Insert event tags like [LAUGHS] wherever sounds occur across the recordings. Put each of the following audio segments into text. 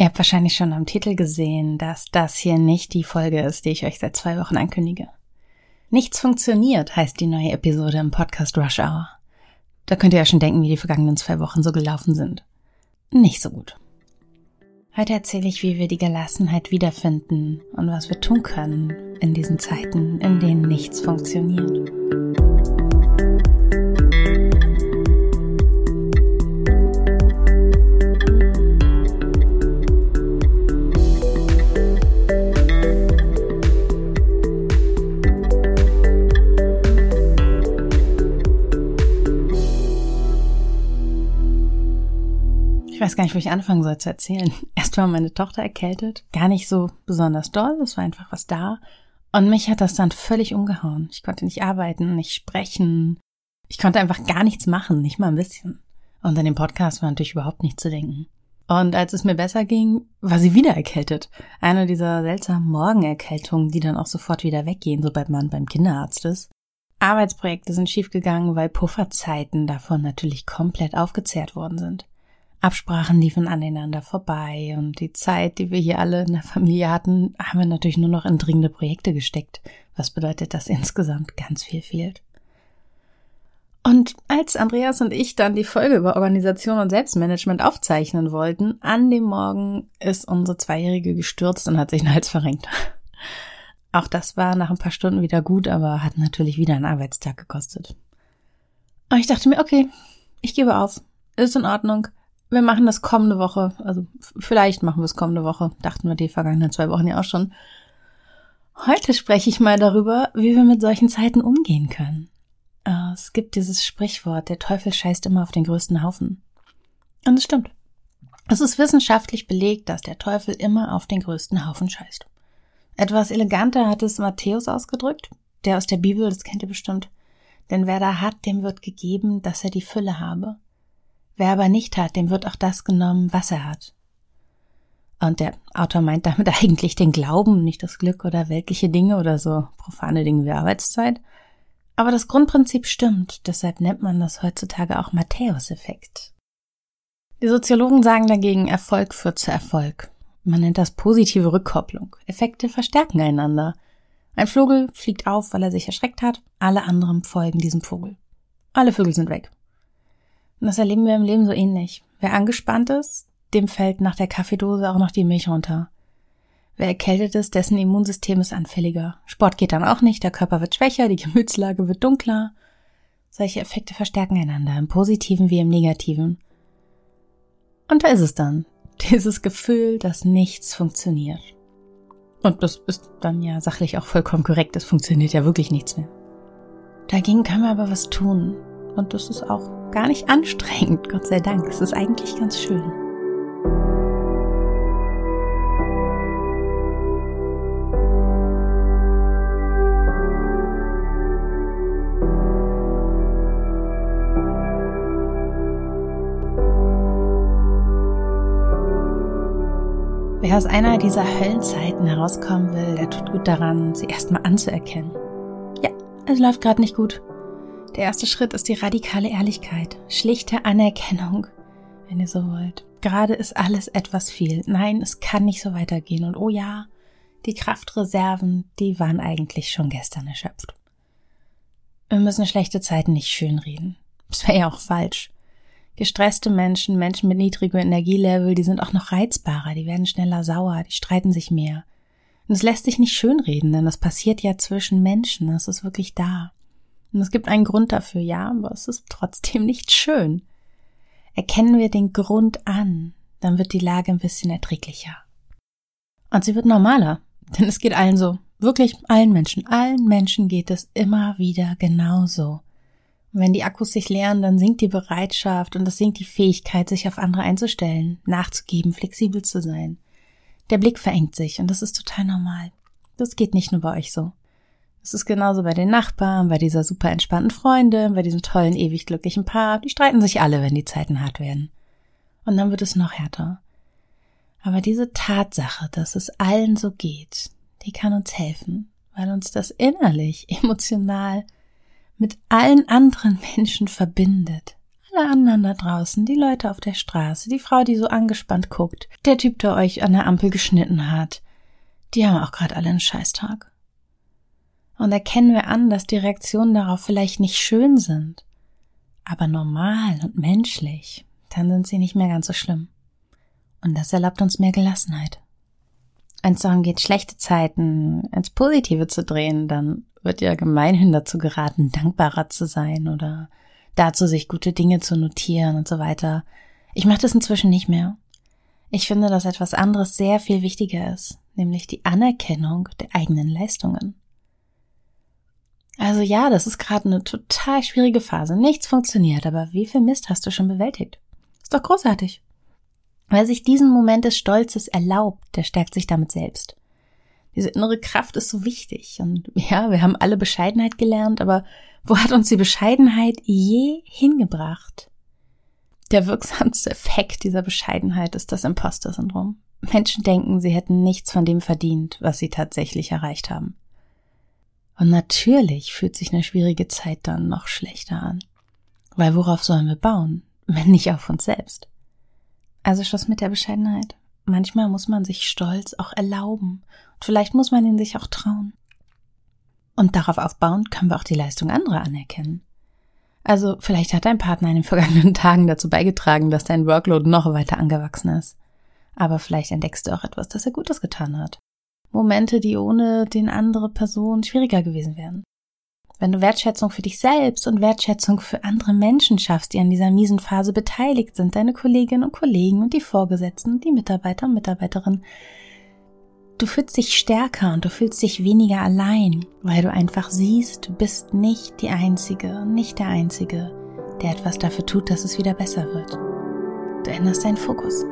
Ihr habt wahrscheinlich schon am Titel gesehen, dass das hier nicht die Folge ist, die ich euch seit zwei Wochen ankündige. Nichts funktioniert heißt die neue Episode im Podcast Rush Hour. Da könnt ihr ja schon denken, wie die vergangenen zwei Wochen so gelaufen sind. Nicht so gut. Heute erzähle ich, wie wir die Gelassenheit wiederfinden und was wir tun können in diesen Zeiten, in denen nichts funktioniert. Gar nicht, wo ich anfangen soll zu erzählen. [LAUGHS] Erst war meine Tochter erkältet. Gar nicht so besonders doll. Es war einfach was da. Und mich hat das dann völlig umgehauen. Ich konnte nicht arbeiten, nicht sprechen. Ich konnte einfach gar nichts machen, nicht mal ein bisschen. Und an dem Podcast war natürlich überhaupt nicht zu denken. Und als es mir besser ging, war sie wieder erkältet. Eine dieser seltsamen Morgenerkältungen, die dann auch sofort wieder weggehen, sobald man beim Kinderarzt ist. Arbeitsprojekte sind schiefgegangen, weil Pufferzeiten davon natürlich komplett aufgezehrt worden sind. Absprachen liefen aneinander vorbei und die Zeit, die wir hier alle in der Familie hatten, haben wir natürlich nur noch in dringende Projekte gesteckt, was bedeutet, dass insgesamt ganz viel fehlt. Und als Andreas und ich dann die Folge über Organisation und Selbstmanagement aufzeichnen wollten, an dem Morgen ist unsere Zweijährige gestürzt und hat sich den Hals verrenkt. Auch das war nach ein paar Stunden wieder gut, aber hat natürlich wieder einen Arbeitstag gekostet. Und ich dachte mir, okay, ich gebe auf. Ist in Ordnung wir machen das kommende Woche. Also vielleicht machen wir es kommende Woche. Dachten wir die vergangenen zwei Wochen ja auch schon. Heute spreche ich mal darüber, wie wir mit solchen Zeiten umgehen können. Äh, es gibt dieses Sprichwort, der Teufel scheißt immer auf den größten Haufen. Und es stimmt. Es ist wissenschaftlich belegt, dass der Teufel immer auf den größten Haufen scheißt. Etwas eleganter hat es Matthäus ausgedrückt, der aus der Bibel, das kennt ihr bestimmt. Denn wer da hat, dem wird gegeben, dass er die Fülle habe. Wer aber nicht hat, dem wird auch das genommen, was er hat. Und der Autor meint damit [LAUGHS] eigentlich den Glauben, nicht das Glück oder weltliche Dinge oder so profane Dinge wie Arbeitszeit. Aber das Grundprinzip stimmt, deshalb nennt man das heutzutage auch Matthäus-Effekt. Die Soziologen sagen dagegen, Erfolg führt zu Erfolg. Man nennt das positive Rückkopplung. Effekte verstärken einander. Ein Vogel fliegt auf, weil er sich erschreckt hat, alle anderen folgen diesem Vogel. Alle Vögel sind weg. Und das erleben wir im Leben so ähnlich. Wer angespannt ist, dem fällt nach der Kaffeedose auch noch die Milch runter. Wer erkältet ist, dessen Immunsystem ist anfälliger. Sport geht dann auch nicht, der Körper wird schwächer, die [LAUGHS] Gemütslage wird dunkler. Solche Effekte verstärken einander, im positiven wie im negativen. Und da ist es dann, [LAUGHS] dieses Gefühl, dass nichts funktioniert. Und das ist dann ja sachlich auch vollkommen korrekt, es funktioniert ja wirklich nichts mehr. Dagegen kann man aber was tun. Und das ist auch gar nicht anstrengend, Gott sei Dank. Es ist eigentlich ganz schön. Wer aus einer dieser Höllenzeiten herauskommen will, der tut gut daran, sie erstmal anzuerkennen. Ja, es läuft gerade nicht gut. Der erste Schritt ist die radikale Ehrlichkeit, schlichte Anerkennung, wenn ihr so wollt. Gerade ist alles etwas viel. Nein, es kann nicht so weitergehen. Und oh ja, die Kraftreserven, die waren eigentlich schon gestern erschöpft. Wir müssen schlechte Zeiten nicht schönreden. Das wäre ja auch falsch. Gestresste Menschen, Menschen mit niedrigem Energielevel, die sind auch noch reizbarer, die werden schneller sauer, die streiten sich mehr. Und es lässt sich nicht schönreden, denn das passiert ja zwischen Menschen, das ist wirklich da. Und es gibt einen Grund dafür, ja, aber es ist trotzdem [LAUGHS] nicht schön. Erkennen wir den Grund an, dann wird die Lage ein bisschen erträglicher. Und sie wird normaler, [LAUGHS] denn es geht allen so. Wirklich allen Menschen. Allen Menschen geht es immer wieder genauso. Und wenn die Akkus sich leeren, dann sinkt die Bereitschaft und es sinkt die Fähigkeit, sich auf andere einzustellen, nachzugeben, flexibel zu sein. Der Blick verengt sich und das ist total normal. Das geht nicht nur bei euch so. Es ist genauso bei den Nachbarn, bei dieser super entspannten Freundin, bei diesem tollen, ewig glücklichen Paar. Die streiten sich alle, wenn die Zeiten hart werden. Und dann wird es noch härter. Aber diese Tatsache, dass es allen so geht, die kann uns helfen, weil uns das innerlich, [LAUGHS] emotional mit allen anderen Menschen verbindet. Alle anderen da draußen, die Leute auf der Straße, die Frau, die so angespannt guckt, der Typ, der euch an der Ampel geschnitten hat, die haben auch gerade alle einen Scheißtag. Und erkennen wir an, dass die Reaktionen darauf vielleicht nicht schön sind, aber normal und menschlich, dann sind sie nicht mehr ganz so schlimm. Und das erlaubt uns mehr Gelassenheit. Wenn es darum geht, schlechte Zeiten ins Positive zu drehen, dann wird ja gemeinhin dazu geraten, dankbarer zu sein oder dazu, sich gute Dinge zu notieren und so weiter. Ich mache das inzwischen nicht mehr. Ich finde, dass etwas anderes sehr viel wichtiger ist, nämlich die Anerkennung der eigenen Leistungen. Also ja, das ist gerade eine total schwierige Phase. Nichts funktioniert, aber wie viel Mist hast du schon bewältigt? Ist doch großartig. Wer sich diesen Moment des Stolzes erlaubt, der stärkt sich damit selbst. Diese innere Kraft ist so wichtig. Und ja, wir haben alle Bescheidenheit gelernt, aber wo hat uns die Bescheidenheit je hingebracht? Der wirksamste Effekt dieser Bescheidenheit ist das Imposter-Syndrom. Menschen denken, sie hätten nichts von dem verdient, was sie tatsächlich erreicht haben. Und natürlich fühlt sich eine schwierige Zeit dann noch schlechter an. Weil worauf sollen wir bauen, [LAUGHS] wenn nicht auf uns selbst? Also Schluss mit der Bescheidenheit. Manchmal muss man sich Stolz auch erlauben. Und vielleicht muss man ihn sich auch trauen. Und darauf aufbauend können wir auch die Leistung anderer anerkennen. Also vielleicht hat dein Partner in den [LAUGHS] vergangenen Tagen dazu beigetragen, dass dein Workload noch weiter angewachsen ist. Aber vielleicht entdeckst du auch etwas, das er Gutes getan hat. Momente, die ohne den andere Person schwieriger gewesen wären. Wenn du Wertschätzung für dich selbst und Wertschätzung für andere Menschen schaffst, die an dieser miesen Phase beteiligt sind, deine Kolleginnen und Kollegen und die Vorgesetzten, die Mitarbeiter und Mitarbeiterinnen, du fühlst dich stärker und du fühlst dich weniger allein, weil du einfach siehst, du bist nicht die Einzige nicht der Einzige, der etwas dafür tut, dass es wieder besser wird. Du änderst deinen Fokus.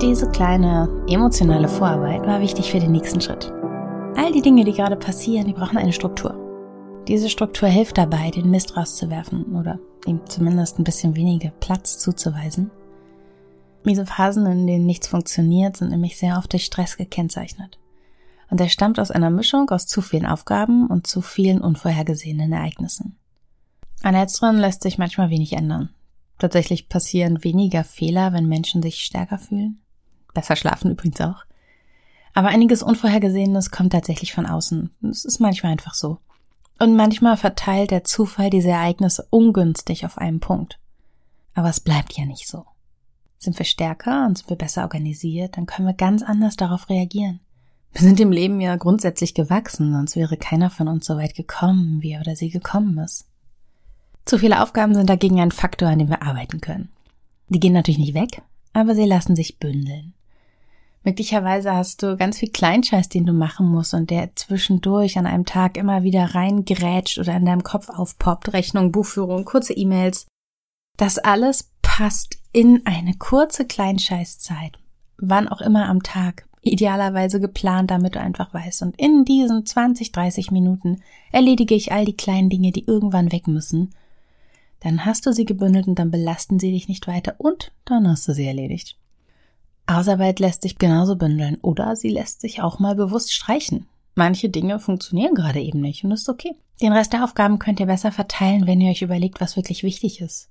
Diese kleine emotionale Vorarbeit war wichtig für den nächsten Schritt. All die Dinge, die gerade passieren, die brauchen eine Struktur. Diese Struktur hilft dabei, den Mist rauszuwerfen oder ihm zumindest ein bisschen weniger Platz zuzuweisen. Diese Phasen, in denen nichts funktioniert, sind nämlich sehr oft durch Stress gekennzeichnet. Und er stammt aus einer Mischung aus zu vielen Aufgaben und zu vielen unvorhergesehenen Ereignissen. An letzteren lässt sich manchmal wenig ändern. Tatsächlich passieren weniger Fehler, wenn Menschen sich stärker fühlen. Besser schlafen übrigens auch. Aber einiges Unvorhergesehenes kommt tatsächlich von außen. Es ist manchmal einfach so. Und manchmal verteilt der Zufall diese Ereignisse ungünstig auf einen Punkt. Aber es bleibt ja nicht so. Sind wir stärker und sind wir besser organisiert, dann können wir ganz anders darauf reagieren. Wir sind im Leben ja grundsätzlich gewachsen, sonst wäre keiner von uns so weit gekommen, wie er oder sie gekommen ist. Zu viele Aufgaben sind dagegen ein Faktor, an dem wir arbeiten können. Die gehen natürlich nicht weg, aber sie lassen sich bündeln. Möglicherweise hast du ganz viel Kleinscheiß, den du machen musst und der zwischendurch an einem Tag immer wieder reingerätscht oder in deinem Kopf aufpoppt. Rechnung, Buchführung, kurze E-Mails. Das alles passt in eine kurze Kleinscheißzeit. Wann auch immer am Tag. Idealerweise geplant, damit du einfach weißt. Und in diesen 20, 30 Minuten erledige ich all die kleinen Dinge, die irgendwann weg müssen. Dann hast du sie gebündelt und dann belasten sie dich nicht weiter und dann hast du sie erledigt. Hausarbeit lässt sich genauso bündeln oder sie lässt sich auch mal bewusst streichen. Manche Dinge funktionieren gerade eben nicht und ist okay. Den Rest der Aufgaben könnt ihr besser verteilen, wenn ihr euch überlegt, was wirklich wichtig ist.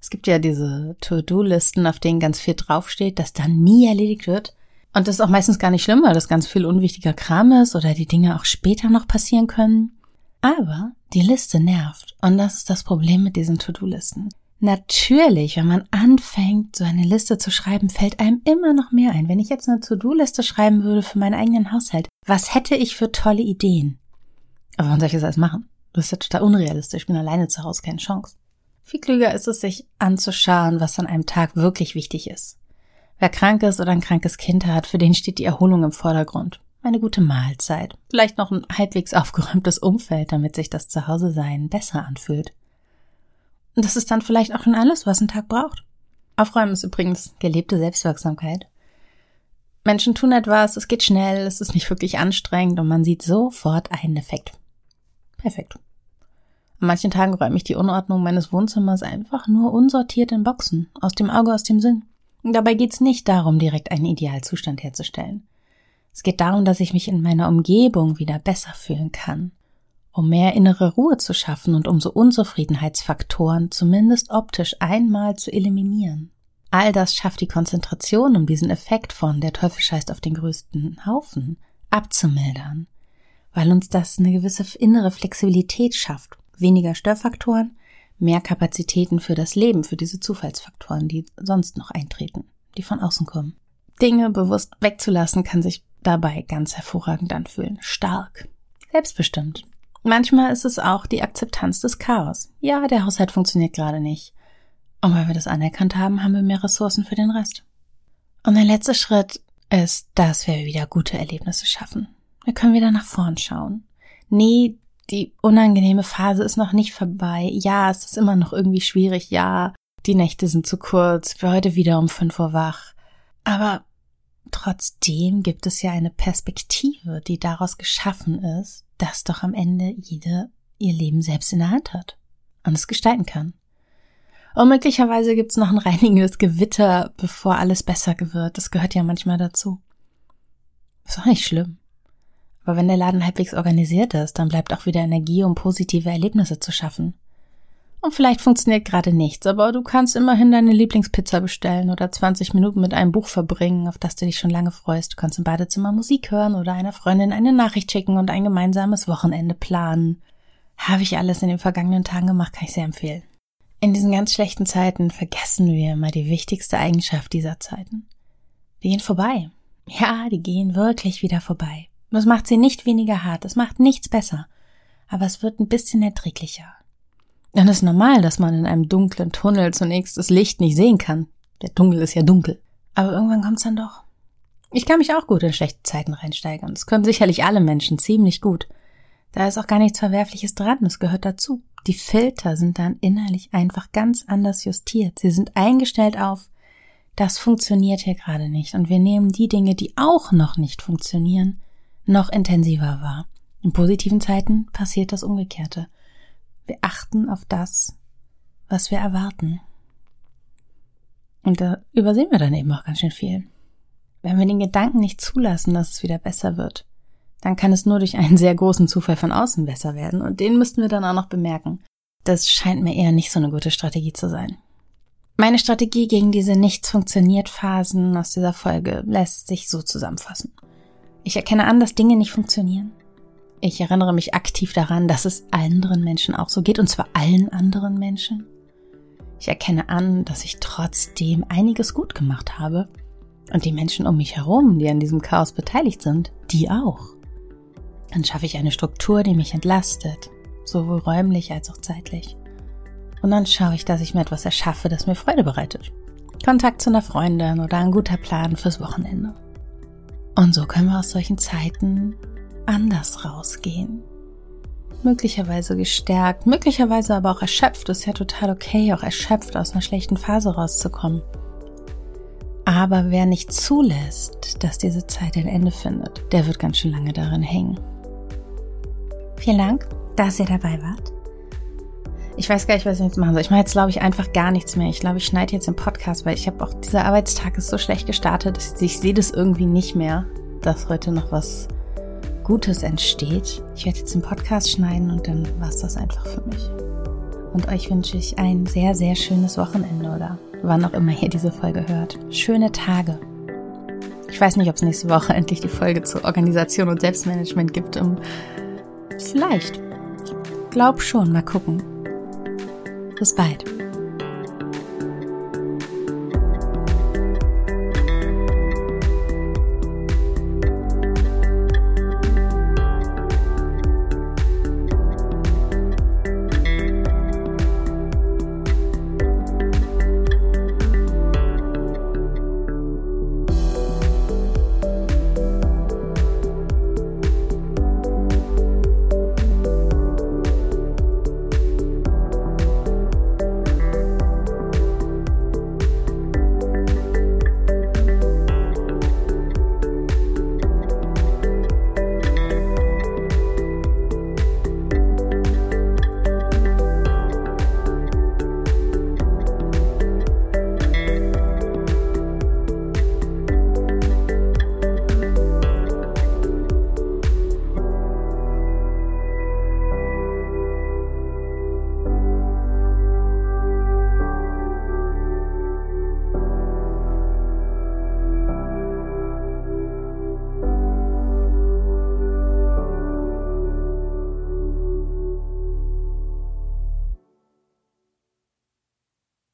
Es gibt ja diese To-Do-Listen, auf denen ganz viel draufsteht, das dann nie erledigt wird. Und das ist auch meistens gar nicht schlimm, weil das ganz viel unwichtiger Kram ist oder die Dinge auch später noch passieren können. Aber die Liste nervt. Und das ist das Problem mit diesen To-Do-Listen. Natürlich, wenn man anfängt, so eine Liste zu schreiben, fällt einem immer noch mehr ein. Wenn ich jetzt eine To-Do-Liste schreiben würde für meinen eigenen Haushalt, was hätte ich für tolle Ideen? Aber wann soll ich das alles machen? Das ist ja total unrealistisch. Ich bin alleine zu Hause, keine Chance. Viel klüger ist es, sich anzuschauen, was an einem Tag wirklich wichtig ist. Wer krank ist oder ein krankes Kind hat, für den steht die Erholung im Vordergrund. Eine gute Mahlzeit. Vielleicht noch ein halbwegs aufgeräumtes Umfeld, damit sich das Zuhause-Sein besser anfühlt. Und das ist dann vielleicht auch schon alles, was ein Tag braucht. Aufräumen ist übrigens gelebte Selbstwirksamkeit. Menschen tun etwas, es geht schnell, es ist nicht wirklich anstrengend und man sieht sofort einen Effekt. Perfekt. An manchen Tagen räume ich die Unordnung meines Wohnzimmers einfach nur unsortiert in Boxen, aus dem Auge, aus dem Sinn. Und dabei geht's nicht darum, direkt einen Idealzustand herzustellen. Es geht darum, dass ich mich in meiner Umgebung wieder besser fühlen kann, um mehr innere Ruhe zu schaffen und um so Unzufriedenheitsfaktoren zumindest optisch einmal zu eliminieren. All das schafft die Konzentration, um diesen Effekt von der Teufel scheißt auf den größten Haufen abzumildern, weil uns das eine gewisse innere Flexibilität schafft. Weniger Störfaktoren, mehr Kapazitäten für das Leben, für diese Zufallsfaktoren, die sonst noch eintreten, die von außen kommen. Dinge bewusst wegzulassen kann sich dabei ganz hervorragend anfühlen. Stark. Selbstbestimmt. Manchmal ist es auch die Akzeptanz des Chaos. Ja, der Haushalt funktioniert gerade nicht. Und weil wir das anerkannt haben, haben wir mehr Ressourcen für den Rest. Und der letzte Schritt ist, dass wir wieder gute Erlebnisse schaffen. Wir können wieder nach vorn schauen. Nee, die unangenehme Phase ist noch nicht vorbei. Ja, es ist immer noch irgendwie schwierig. Ja, die Nächte sind zu kurz. Bin heute wieder um fünf Uhr wach. Aber trotzdem gibt es ja eine Perspektive, die daraus geschaffen ist, dass doch am Ende jede ihr Leben selbst in der Hand hat und es gestalten kann. Und möglicherweise gibt's noch ein reinigendes Gewitter, bevor alles besser wird. Das gehört ja manchmal dazu. Ist auch nicht schlimm. Aber wenn der Laden halbwegs organisiert ist, dann bleibt auch wieder Energie, um positive Erlebnisse zu schaffen. Und vielleicht funktioniert gerade nichts, aber du kannst immerhin deine Lieblingspizza bestellen oder 20 Minuten mit einem Buch verbringen, auf das du dich schon lange freust. Du kannst im Badezimmer Musik hören oder einer Freundin eine Nachricht schicken und ein gemeinsames Wochenende planen. Habe ich alles in den vergangenen Tagen gemacht, kann ich sehr empfehlen. In diesen ganz schlechten Zeiten vergessen wir immer die wichtigste Eigenschaft dieser Zeiten. Die gehen vorbei. Ja, die gehen wirklich wieder vorbei. Das macht sie nicht weniger hart, es macht nichts besser, aber es wird ein bisschen erträglicher. Dann ist normal, dass man in einem dunklen Tunnel zunächst das Licht nicht sehen kann. Der Dunkel ist ja dunkel. Aber irgendwann kommt's dann doch. Ich kann mich auch gut in schlechte Zeiten reinsteigern. Das können sicherlich alle Menschen ziemlich gut. Da ist auch gar nichts Verwerfliches dran, es gehört dazu. Die Filter sind dann innerlich einfach ganz anders justiert. Sie sind eingestellt auf, das funktioniert hier gerade nicht. Und wir nehmen die Dinge, die auch noch nicht funktionieren, noch intensiver wahr. In positiven Zeiten passiert das Umgekehrte. Wir achten auf das, was wir erwarten. Und da übersehen wir dann eben auch ganz schön viel. Wenn wir den Gedanken nicht zulassen, dass es wieder besser wird, dann kann es nur durch einen sehr großen Zufall von außen besser werden und den müssten wir dann auch noch bemerken. Das scheint mir eher nicht so eine gute Strategie zu sein. Meine Strategie gegen diese nichts funktioniert Phasen aus dieser Folge lässt sich so zusammenfassen. Ich erkenne an, dass Dinge nicht funktionieren. Ich erinnere mich aktiv daran, dass es anderen Menschen auch so geht, und zwar allen anderen Menschen. Ich erkenne an, dass ich trotzdem einiges gut gemacht habe. Und die Menschen um mich herum, die an diesem Chaos beteiligt sind, die auch. Dann schaffe ich eine Struktur, die mich entlastet, sowohl räumlich als auch zeitlich. Und dann schaue ich, dass ich mir etwas erschaffe, das mir Freude bereitet. Kontakt zu einer Freundin oder ein guter Plan fürs Wochenende. Und so können wir aus solchen Zeiten anders rausgehen. Möglicherweise gestärkt, möglicherweise aber auch erschöpft. Ist ja total okay, auch erschöpft aus einer schlechten Phase rauszukommen. Aber wer nicht zulässt, dass diese Zeit ein Ende findet, der wird ganz schön lange darin hängen. Vielen Dank, dass ihr dabei wart. Ich weiß gar nicht, was ich jetzt machen soll. Ich mache jetzt, glaube ich, einfach gar nichts mehr. Ich glaube, ich schneide jetzt den Podcast, weil ich habe auch, dieser Arbeitstag ist so schlecht gestartet. Ich, ich sehe das irgendwie nicht mehr, dass heute noch was Gutes entsteht. Ich werde jetzt den Podcast schneiden und dann war es das einfach für mich. Und euch wünsche ich ein sehr, sehr schönes Wochenende oder wann auch immer ihr diese Folge hört. Schöne Tage. Ich weiß nicht, ob es nächste Woche [LAUGHS] endlich die Folge zur Organisation und Selbstmanagement gibt. Um vielleicht. Ich glaub schon. Mal gucken. Bis bald.